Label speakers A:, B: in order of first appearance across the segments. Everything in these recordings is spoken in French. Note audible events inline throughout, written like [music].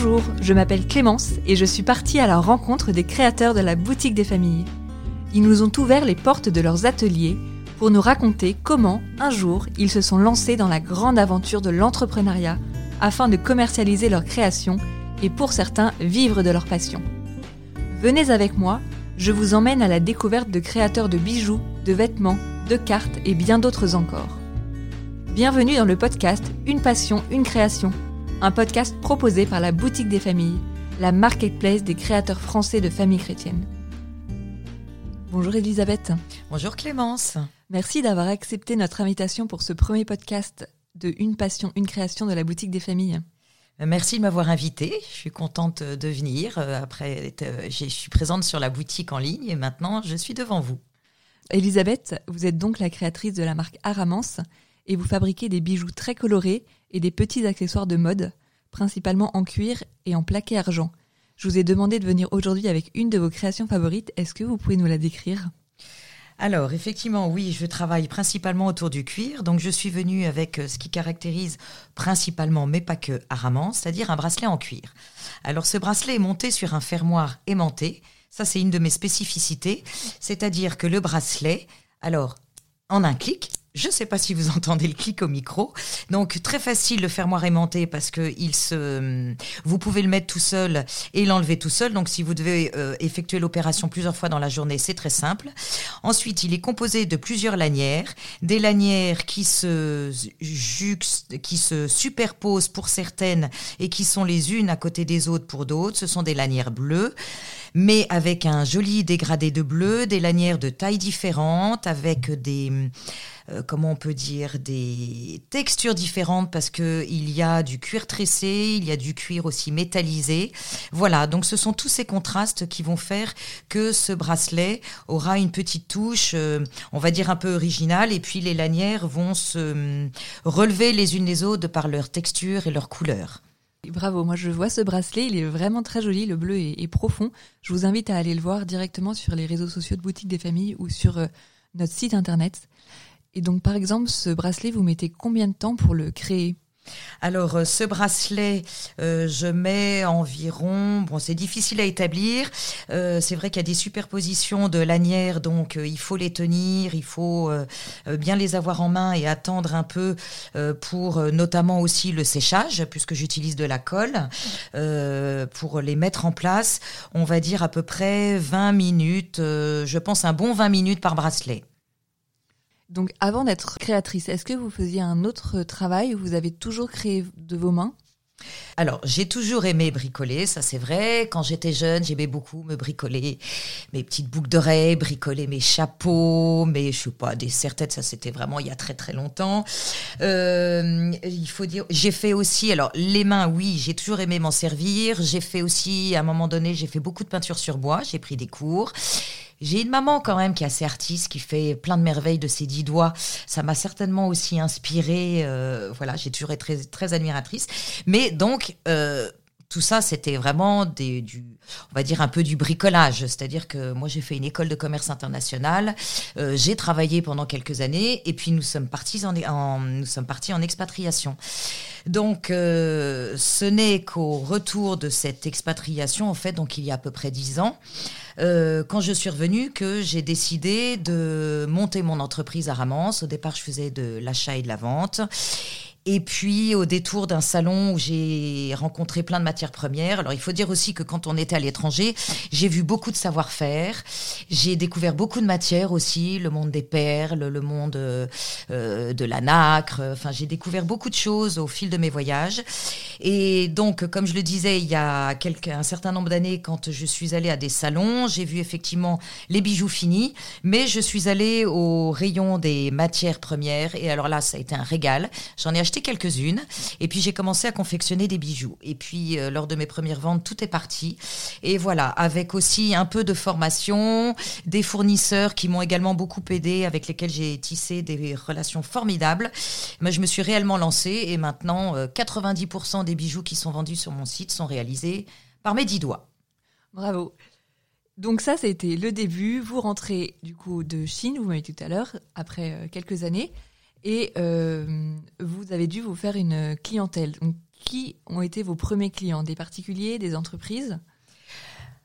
A: Bonjour, je m'appelle Clémence et je suis partie à la rencontre des créateurs de la boutique des familles. Ils nous ont ouvert les portes de leurs ateliers pour nous raconter comment, un jour, ils se sont lancés dans la grande aventure de l'entrepreneuriat afin de commercialiser leurs créations et pour certains vivre de leur passion. Venez avec moi, je vous emmène à la découverte de créateurs de bijoux, de vêtements, de cartes et bien d'autres encore. Bienvenue dans le podcast Une passion, une création, un podcast proposé par la Boutique des Familles, la marketplace des créateurs français de familles chrétiennes. Bonjour Elisabeth.
B: Bonjour Clémence.
A: Merci d'avoir accepté notre invitation pour ce premier podcast de Une passion, une création de la Boutique des Familles.
B: Merci de m'avoir invitée. Je suis contente de venir. Après, je suis présente sur la boutique en ligne et maintenant je suis devant vous.
A: Elisabeth, vous êtes donc la créatrice de la marque Aramance et vous fabriquez des bijoux très colorés et des petits accessoires de mode, principalement en cuir et en plaqué argent. Je vous ai demandé de venir aujourd'hui avec une de vos créations favorites. Est-ce que vous pouvez nous la décrire?
B: Alors effectivement, oui, je travaille principalement autour du cuir. Donc je suis venue avec euh, ce qui caractérise principalement, mais pas que, Araman, c'est-à-dire un bracelet en cuir. Alors ce bracelet est monté sur un fermoir aimanté. Ça, c'est une de mes spécificités. C'est-à-dire que le bracelet, alors, en un clic, je ne sais pas si vous [laughs] entendez le clic au micro. Donc très facile le fermoir aimanté parce que se, vous pouvez le mettre tout seul et l'enlever tout seul. Donc si vous devez euh, effectuer l'opération plusieurs fois dans la journée, c'est très simple. Ensuite, il est composé de plusieurs lanières, des lanières qui se qui se superposent pour certaines et qui sont les unes à côté des autres pour d'autres. Ce sont des lanières bleues mais avec un joli dégradé de bleu, des lanières de tailles différentes, avec des euh, comment on peut dire, des textures différentes parce que il y a du cuir tressé, il y a du cuir aussi métallisé. Voilà, donc ce sont tous ces contrastes qui vont faire que ce bracelet aura une petite touche, euh, on va dire un peu originale, et puis les lanières vont se euh, relever les unes les autres par leur texture et leur couleur.
A: Bravo, moi je vois ce bracelet, il est vraiment très joli, le bleu est, profond. Je vous invite à aller le voir directement sur les réseaux sociaux de Boutique des Familles ou sur notre site internet. Et donc, par exemple, ce bracelet, vous mettez combien de temps pour le créer?
B: Alors euh, ce bracelet, euh, je mets environ, bon c'est difficile à établir, euh, c'est vrai qu'il y a des superpositions de lanières, donc il faut les tenir, il faut bien les avoir en main et attendre un peu pour notamment aussi le séchage, puisque j'utilise de la colle, pour les mettre en place, on va dire à peu près 20 minutes, je pense un bon 20 minutes par bracelet.
A: Donc avant d'être créatrice, est-ce que vous faisiez un autre travail ou vous avez toujours créé de vos mains?
B: Alors, j'ai toujours aimé bricoler, ça c'est vrai. Quand j'étais jeune, j'aimais beaucoup me bricoler mes petites boucles d'oreilles, bricoler mes chapeaux, mais je sais pas, des serre-têtes, ça c'était vraiment il y a très très longtemps. Euh, il faut dire, j'ai fait aussi, alors les mains, oui, j'ai toujours aimé m'en servir. J'ai fait aussi, à un moment donné, j'ai fait beaucoup de peinture sur bois, j'ai pris des cours. J'ai une maman quand même qui est assez artiste, qui fait plein de merveilles de ses dix doigts. Ça m'a certainement aussi inspirée. Euh, voilà, j'ai toujours été très, admiratrice. Mais donc, euh, tout ça, c'était vraiment du, on va dire un peu du bricolage. C'est-à-dire que moi, j'ai fait une école de commerce international. Euh, j'ai travaillé pendant quelques années et puis nous sommes partis en, en nous sommes partis en expatriation. Donc, euh, ce n'est qu'au retour de cette expatriation, en fait, donc il y a à peu près dix ans, euh, quand je suis revenue, que j'ai décidé de monter mon entreprise à Ramance. Au départ, je faisais de l'achat et de la vente. Et puis au détour d'un salon où j'ai rencontré plein de matières premières. Alors il faut dire aussi que quand on était à l'étranger, j'ai vu beaucoup de savoir-faire. J'ai découvert beaucoup de matières aussi, le monde des perles, le monde euh, de la nacre. Enfin, j'ai découvert beaucoup de choses au fil de mes voyages. Et donc, comme je le disais, il y a quelques, un certain nombre d'années, quand je suis allée à des salons, j'ai vu effectivement les bijoux finis, mais je suis allée au rayon des matières premières. Et alors là, ça a été un régal. J'en ai acheté quelques-unes et puis j'ai commencé à confectionner des bijoux. Et puis euh, lors de mes premières ventes, tout est parti. Et voilà, avec aussi un peu de formation, des fournisseurs qui m'ont également beaucoup aidé, avec lesquels j'ai tissé des relations formidables. Mais je me suis réellement lancée et maintenant 90% euh, des bijoux qui sont vendus sur mon site sont réalisés par mes dix doigts.
A: Bravo. Donc ça, c'était le début. Vous rentrez du coup de Chine, vous m'avez dit tout à l'heure, après euh, quelques années et euh, vous avez dû vous faire une clientèle. qui ont été vos premiers clients? Des particuliers, des entreprises?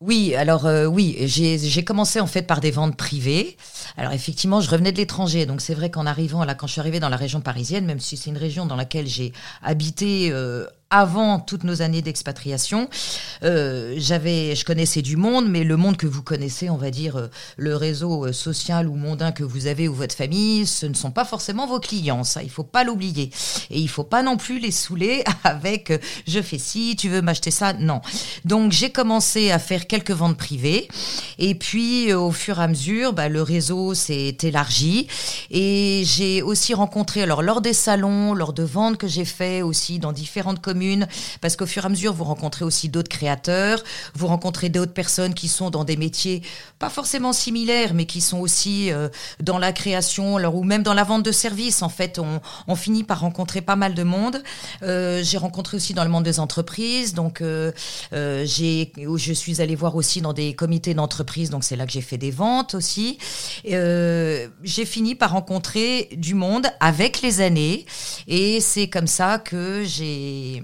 B: Oui, alors euh, oui, j'ai commencé en fait par des ventes privées. Alors effectivement, je revenais de l'étranger, donc c'est vrai qu'en arrivant là, quand je suis arrivée dans la région parisienne, même si c'est une région dans laquelle j'ai habité euh, avant toutes nos années d'expatriation. Euh, j'avais, je connaissais du monde, mais le monde que vous connaissez, on va dire euh, le réseau euh, social ou mondain que vous avez ou votre famille, ce ne sont pas forcément vos clients. Ça, il faut pas l'oublier. Et il faut pas non plus les saouler [laughs] avec je fais ci, tu veux m'acheter ça. Non. Donc j'ai commencé à faire quelques ventes privées, et puis au fur et à mesure, bah, le réseau s'est élargi, et j'ai aussi rencontré, alors lors des salons, lors de ventes que j'ai fait aussi dans différentes communes parce qu'au fur et à mesure, vous rencontrez aussi d'autres créateurs, vous rencontrez d'autres personnes qui sont dans des métiers pas forcément similaires, mais qui sont aussi euh, dans la création, alors, ou même dans la vente de services. En fait, on, finit par rencontrer pas mal de monde. Euh, j'ai rencontré aussi dans le monde des entreprises, donc euh, je suis allée voir aussi dans des comités d'entreprise, donc c'est là que j'ai fait des ventes aussi. j'ai fini par rencontrer du monde avec les années, et c'est comme ça que j'ai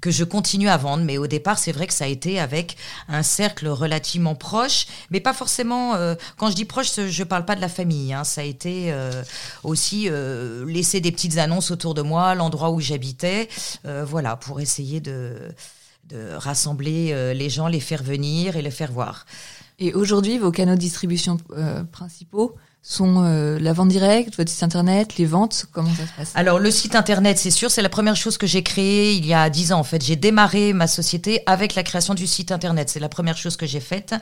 B: que je continue à vendre. Mais au départ, c'est vrai que ça a été avec un cercle relativement proche, mais pas forcément. Euh, quand je dis proche, je parle pas de la famille. Hein. Ça a été euh, aussi euh, laisser des petites annonces autour de moi, l'endroit où j'habitais, voilà, pour essayer de, de rassembler les gens, les faire venir et les faire voir.
A: Et aujourd'hui, vos canaux de distribution principaux sont euh, la vente directe, votre site internet, les ventes Comment ça se passe?
B: Alors le site internet, c'est sûr, c'est la première chose que j'ai créée il y a dix ans. En fait, j'ai démarré ma société avec la création du site internet. C'est la première chose que j'ai faite.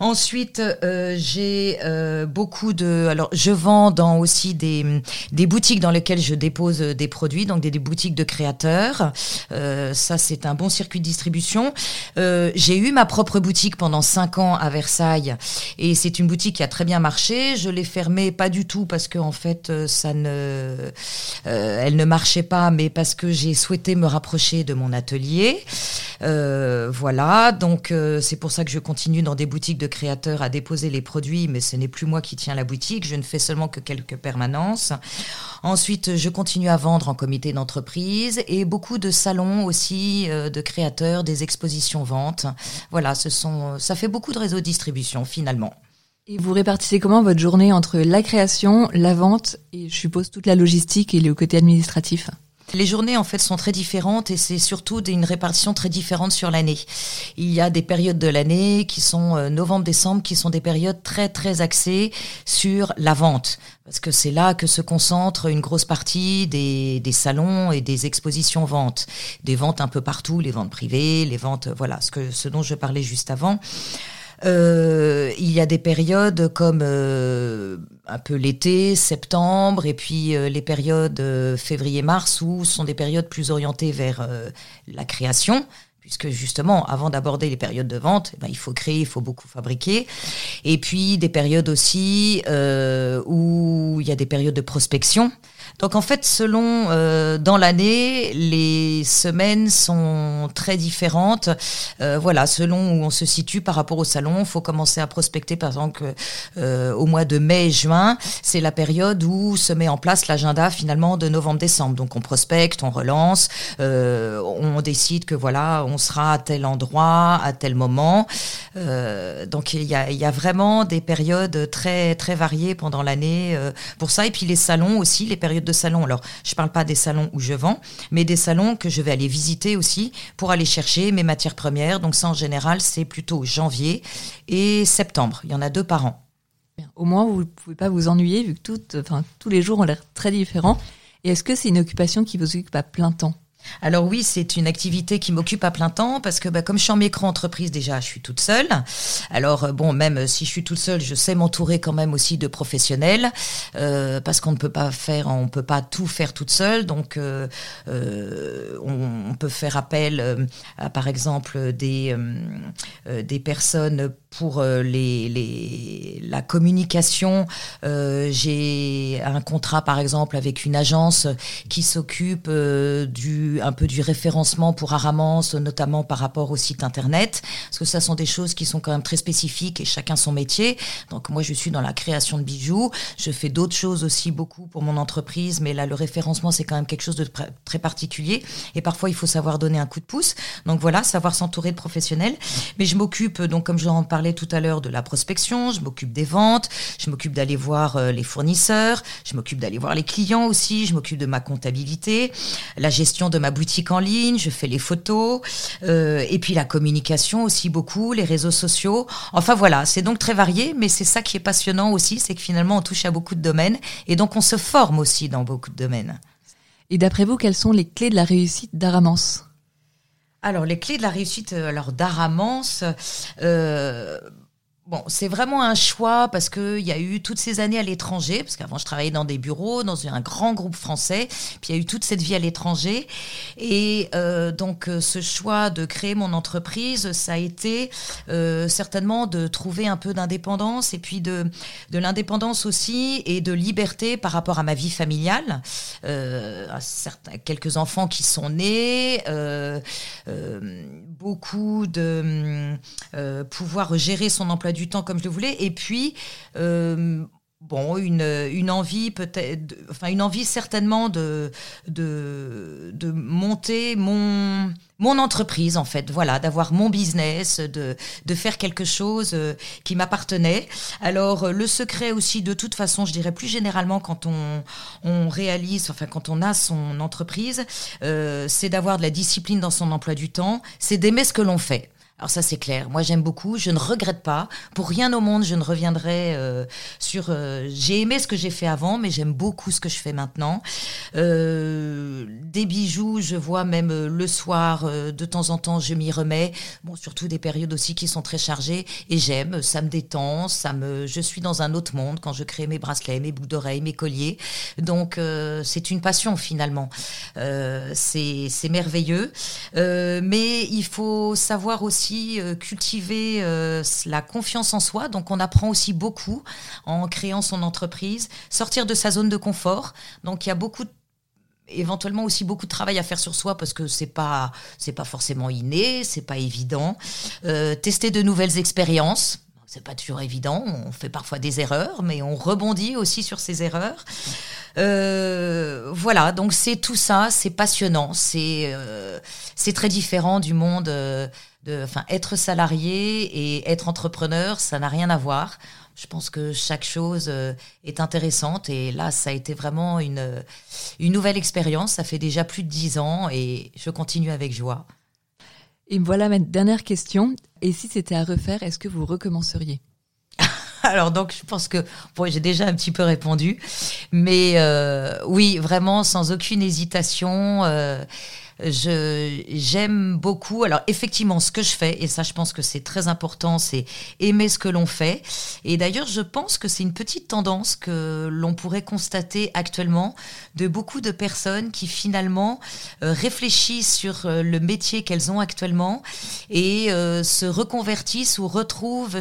B: Ensuite, euh, j'ai euh, beaucoup de. Alors, je vends dans aussi des des boutiques dans lesquelles je dépose des produits, donc des, des boutiques de créateurs. ça, c'est un bon circuit de distribution. j'ai eu ma propre boutique pendant cinq ans à Versailles, et c'est une boutique qui a très bien marché. Je l'ai fermée, pas du tout parce que en fait, ça ne, elle ne marchait pas, mais parce que j'ai souhaité me rapprocher de mon atelier. voilà, donc c'est pour ça que je continue dans des boutiques de créateurs à déposer les produits, mais ce n'est plus moi qui tiens la boutique. Je ne fais seulement que quelques permanences. Ensuite, je continue à vendre en comité d'entreprise et beaucoup de salons aussi euh, de créateurs, des expositions ventes. Voilà, ce sont, ça fait beaucoup de réseaux de distribution finalement.
A: Et vous répartissez comment votre journée entre la création, la vente et je suppose toute la logistique et le côté administratif?
B: Les journées en fait sont très différentes et c'est surtout une répartition très différente sur l'année. Il y a des périodes de l'année qui sont euh, novembre-décembre qui sont des périodes très très axées sur la vente parce que c'est là que se concentre une grosse partie des, des salons et des expositions ventes, des ventes un peu partout, les ventes privées, les ventes voilà ce que ce dont je parlais juste avant. Euh, il y a des périodes comme euh, un peu l'été, septembre, et puis euh, les périodes février-mars où ce sont des périodes plus orientées vers la création puisque justement, avant d'aborder les périodes de vente, eh ben, il faut créer, il faut beaucoup fabriquer. Et puis des périodes aussi où il y a des périodes de prospection. Donc en fait, selon euh, dans l'année, les semaines sont très différentes. Euh, voilà, selon où on se situe par rapport au salon, il faut commencer à prospecter par exemple euh, au mois de mai-juin. C'est la période où se met en place l'agenda finalement de novembre-décembre. Donc on prospecte, on relance, on décide que voilà, on sera à tel endroit, à tel moment. donc il y a, y a, vraiment des périodes très très variées pendant l'année pour ça. Et puis les salons aussi, les de salons. Alors, je ne parle pas des salons où je vends, mais des salons que je vais aller visiter aussi pour aller chercher mes matières premières. Donc ça, en général, c'est plutôt janvier et septembre. Il y en a deux par an.
A: Au moins, vous ne pouvez pas vous ennuyer vu que toutes, enfin, tous les jours ont l'air très différents. Et est-ce que c'est une occupation qui vous occupe à plein temps?
B: Alors oui, c'est une activité qui m'occupe à plein temps parce que bah, comme je suis en micro-entreprise déjà, je suis toute seule. Alors euh, bon, même si je suis toute seule, je sais m'entourer quand même aussi de professionnels euh, parce qu'on ne peut pas faire, on peut pas tout faire toute seule. Donc euh, on, peut faire appel à par exemple des des personnes pour les, la communication, j'ai un contrat par exemple avec une agence qui s'occupe du un peu du référencement pour Aramance, notamment par rapport au site internet, parce que ça sont des choses qui sont quand même très spécifiques et chacun son métier. Donc moi, je suis dans la création de bijoux. Je fais d'autres choses aussi beaucoup pour mon entreprise, mais là, le référencement, c'est quand même quelque chose de très particulier. Et parfois, il faut savoir donner un coup de pouce. Donc voilà, savoir s'entourer de professionnels. Mais je m'occupe, donc comme j'en parlais tout à l'heure, de la prospection. Je m'occupe des ventes. Je m'occupe d'aller voir euh, les fournisseurs. Je m'occupe d'aller voir les clients aussi. Je m'occupe de ma comptabilité, la gestion de ma boutique en ligne. Je fais les photos. Euh, et puis la communication aussi beaucoup, les réseaux sociaux. Enfin voilà, c'est donc très varié, mais c'est ça qui est passionnant aussi, c'est que finalement on touche à beaucoup de domaines et donc on se forme aussi dans beaucoup de domaines.
A: Et d'après vous, quelles sont les clés de la réussite d'Aramance
B: alors, les clés de la réussite euh, alors d'Aramance, euh, Bon, c'est vraiment un choix parce que il y a eu toutes ces années à l'étranger, parce qu'avant je travaillais dans des bureaux, dans un grand groupe français, puis il y a eu toute cette vie à l'étranger, et euh, donc euh, ce choix de créer mon entreprise, ça a été euh, certainement de trouver un peu d'indépendance et puis de de l'indépendance aussi et de liberté par rapport à ma vie familiale, à certains quelques enfants qui sont nés, euh, euh, beaucoup de pouvoir gérer son emploi du temps comme je le voulais. Et puis, euh, bon, une, envie peut-être, enfin une envie certainement de, de, de monter mon, mon entreprise en fait, voilà, d'avoir mon business, de, de faire quelque chose euh, qui m'appartenait. Alors euh, le secret aussi, de toute façon, je dirais plus généralement quand on, on réalise, enfin quand on a son entreprise, c'est d'avoir de la discipline dans son emploi du temps, c'est d'aimer ce que l'on fait. Alors ça c'est clair. Moi j'aime beaucoup. Je ne regrette pas. Pour rien au monde je ne reviendrai euh, sur. Euh, j'ai aimé ce que j'ai fait avant, mais j'aime beaucoup ce que je fais maintenant. Euh, des bijoux, je vois même le soir de temps en temps je m'y remets. Bon surtout des périodes aussi qui sont très chargées et j'aime. Ça me détend. Ça me. Je suis dans un autre monde quand je crée mes bracelets, mes boucles d'oreilles, mes colliers. Donc c'est une passion finalement. c'est c'est merveilleux. mais il faut savoir aussi euh, cultiver euh, la confiance en soi. Donc on apprend aussi beaucoup en créant son entreprise, sortir de sa zone de confort. Donc il y a beaucoup éventuellement aussi beaucoup de travail à faire sur soi parce que c'est pas c'est pas forcément inné, c'est pas évident. Euh, tester de nouvelles expériences. C'est pas toujours évident, on fait parfois des erreurs, mais on rebondit aussi sur ces erreurs. voilà, donc c'est tout ça, c'est passionnant, c'est c'est très différent du monde enfin, être salarié et être entrepreneur, ça n'a rien à voir. Je pense que chaque chose euh, est intéressante et là, ça a été vraiment une, une nouvelle expérience. Ça fait déjà plus de dix ans et je continue avec joie.
A: Et voilà ma dernière question. Et si c'était à refaire, est-ce que vous recommenceriez? [laughs]
B: Alors donc je pense que bon, j'ai déjà un petit peu répondu, mais euh, oui vraiment sans aucune hésitation. Euh, je j'aime beaucoup. Alors effectivement, ce que je fais, et ça, je pense que c'est très important, c'est aimer ce que l'on fait. Et d'ailleurs, je pense que c'est une petite tendance que l'on pourrait constater actuellement de beaucoup de personnes qui finalement euh, réfléchissent sur euh, le métier qu'elles ont actuellement et euh, se reconvertissent ou retrouvent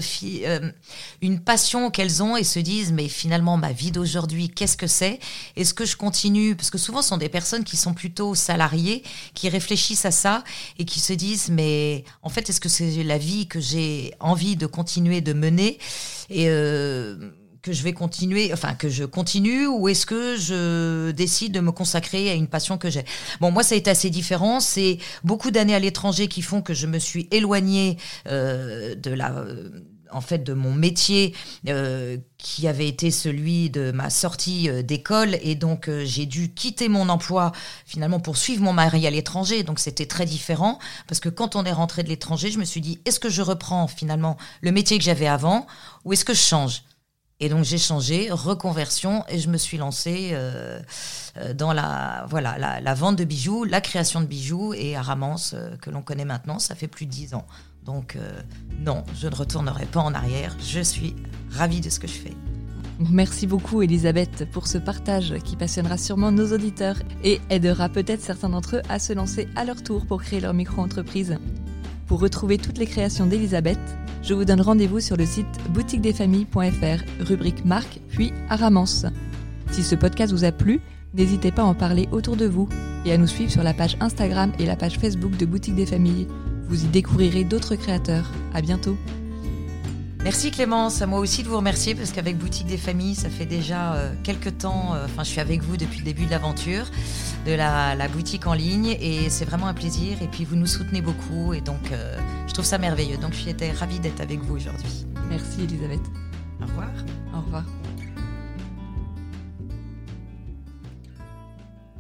B: une passion qu'elles ont et se disent mais finalement ma vie d'aujourd'hui, qu'est-ce que c'est? Est-ce que je continue? Parce que souvent, ce sont des personnes qui sont plutôt salariées qui réfléchissent à ça et qui se disent mais en fait est-ce que c'est la vie que j'ai envie de continuer de mener et euh, que je vais continuer, enfin que je continue, ou est-ce que je décide de me consacrer à une passion que j'ai? Bon, moi, ça a été assez différent. C'est beaucoup d'années à l'étranger qui font que je me suis éloignée euh, de la en fait de mon métier euh, qui avait été celui de ma sortie euh, d'école. Et donc euh, j'ai dû quitter mon emploi finalement pour suivre mon mari à l'étranger. Donc c'était très différent. Parce que quand on est rentré de l'étranger je me suis dit est-ce que je reprends finalement le métier que j'avais avant ou est-ce que je change? Et donc j'ai changé, reconversion, et je me suis lancée dans la voilà la, vente de bijoux, la création de bijoux et Aramance que l'on connaît maintenant, ça fait plus de dix ans. Donc euh, non, je ne retournerai pas en arrière. Je suis ravie de ce que je fais.
A: Merci beaucoup Elisabeth pour ce partage qui passionnera sûrement nos auditeurs et aidera peut-être certains d'entre eux à se lancer à leur tour pour créer leur micro-entreprise. Pour retrouver toutes les créations d'Elisabeth, je vous donne rendez-vous sur le site boutiquedesfamilles.fr, rubrique marque, puis Aramance. Si ce podcast vous a plu, n'hésitez pas à en parler autour de vous et à nous suivre sur la page Instagram et la page Facebook de Boutique des Familles. Vous y découvrirez d'autres créateurs. À bientôt.
B: Merci Clémence, à moi aussi de vous remercier parce qu'avec Boutique des Familles, ça fait déjà euh, quelques temps, euh, enfin je suis avec vous depuis le début de l'aventure de la, la, boutique en ligne et c'est vraiment un plaisir et puis vous nous soutenez beaucoup et donc euh, je trouve ça merveilleux. Donc je suis ravie d'être avec vous aujourd'hui.
A: Merci Elisabeth.
B: Au revoir.
A: Au revoir.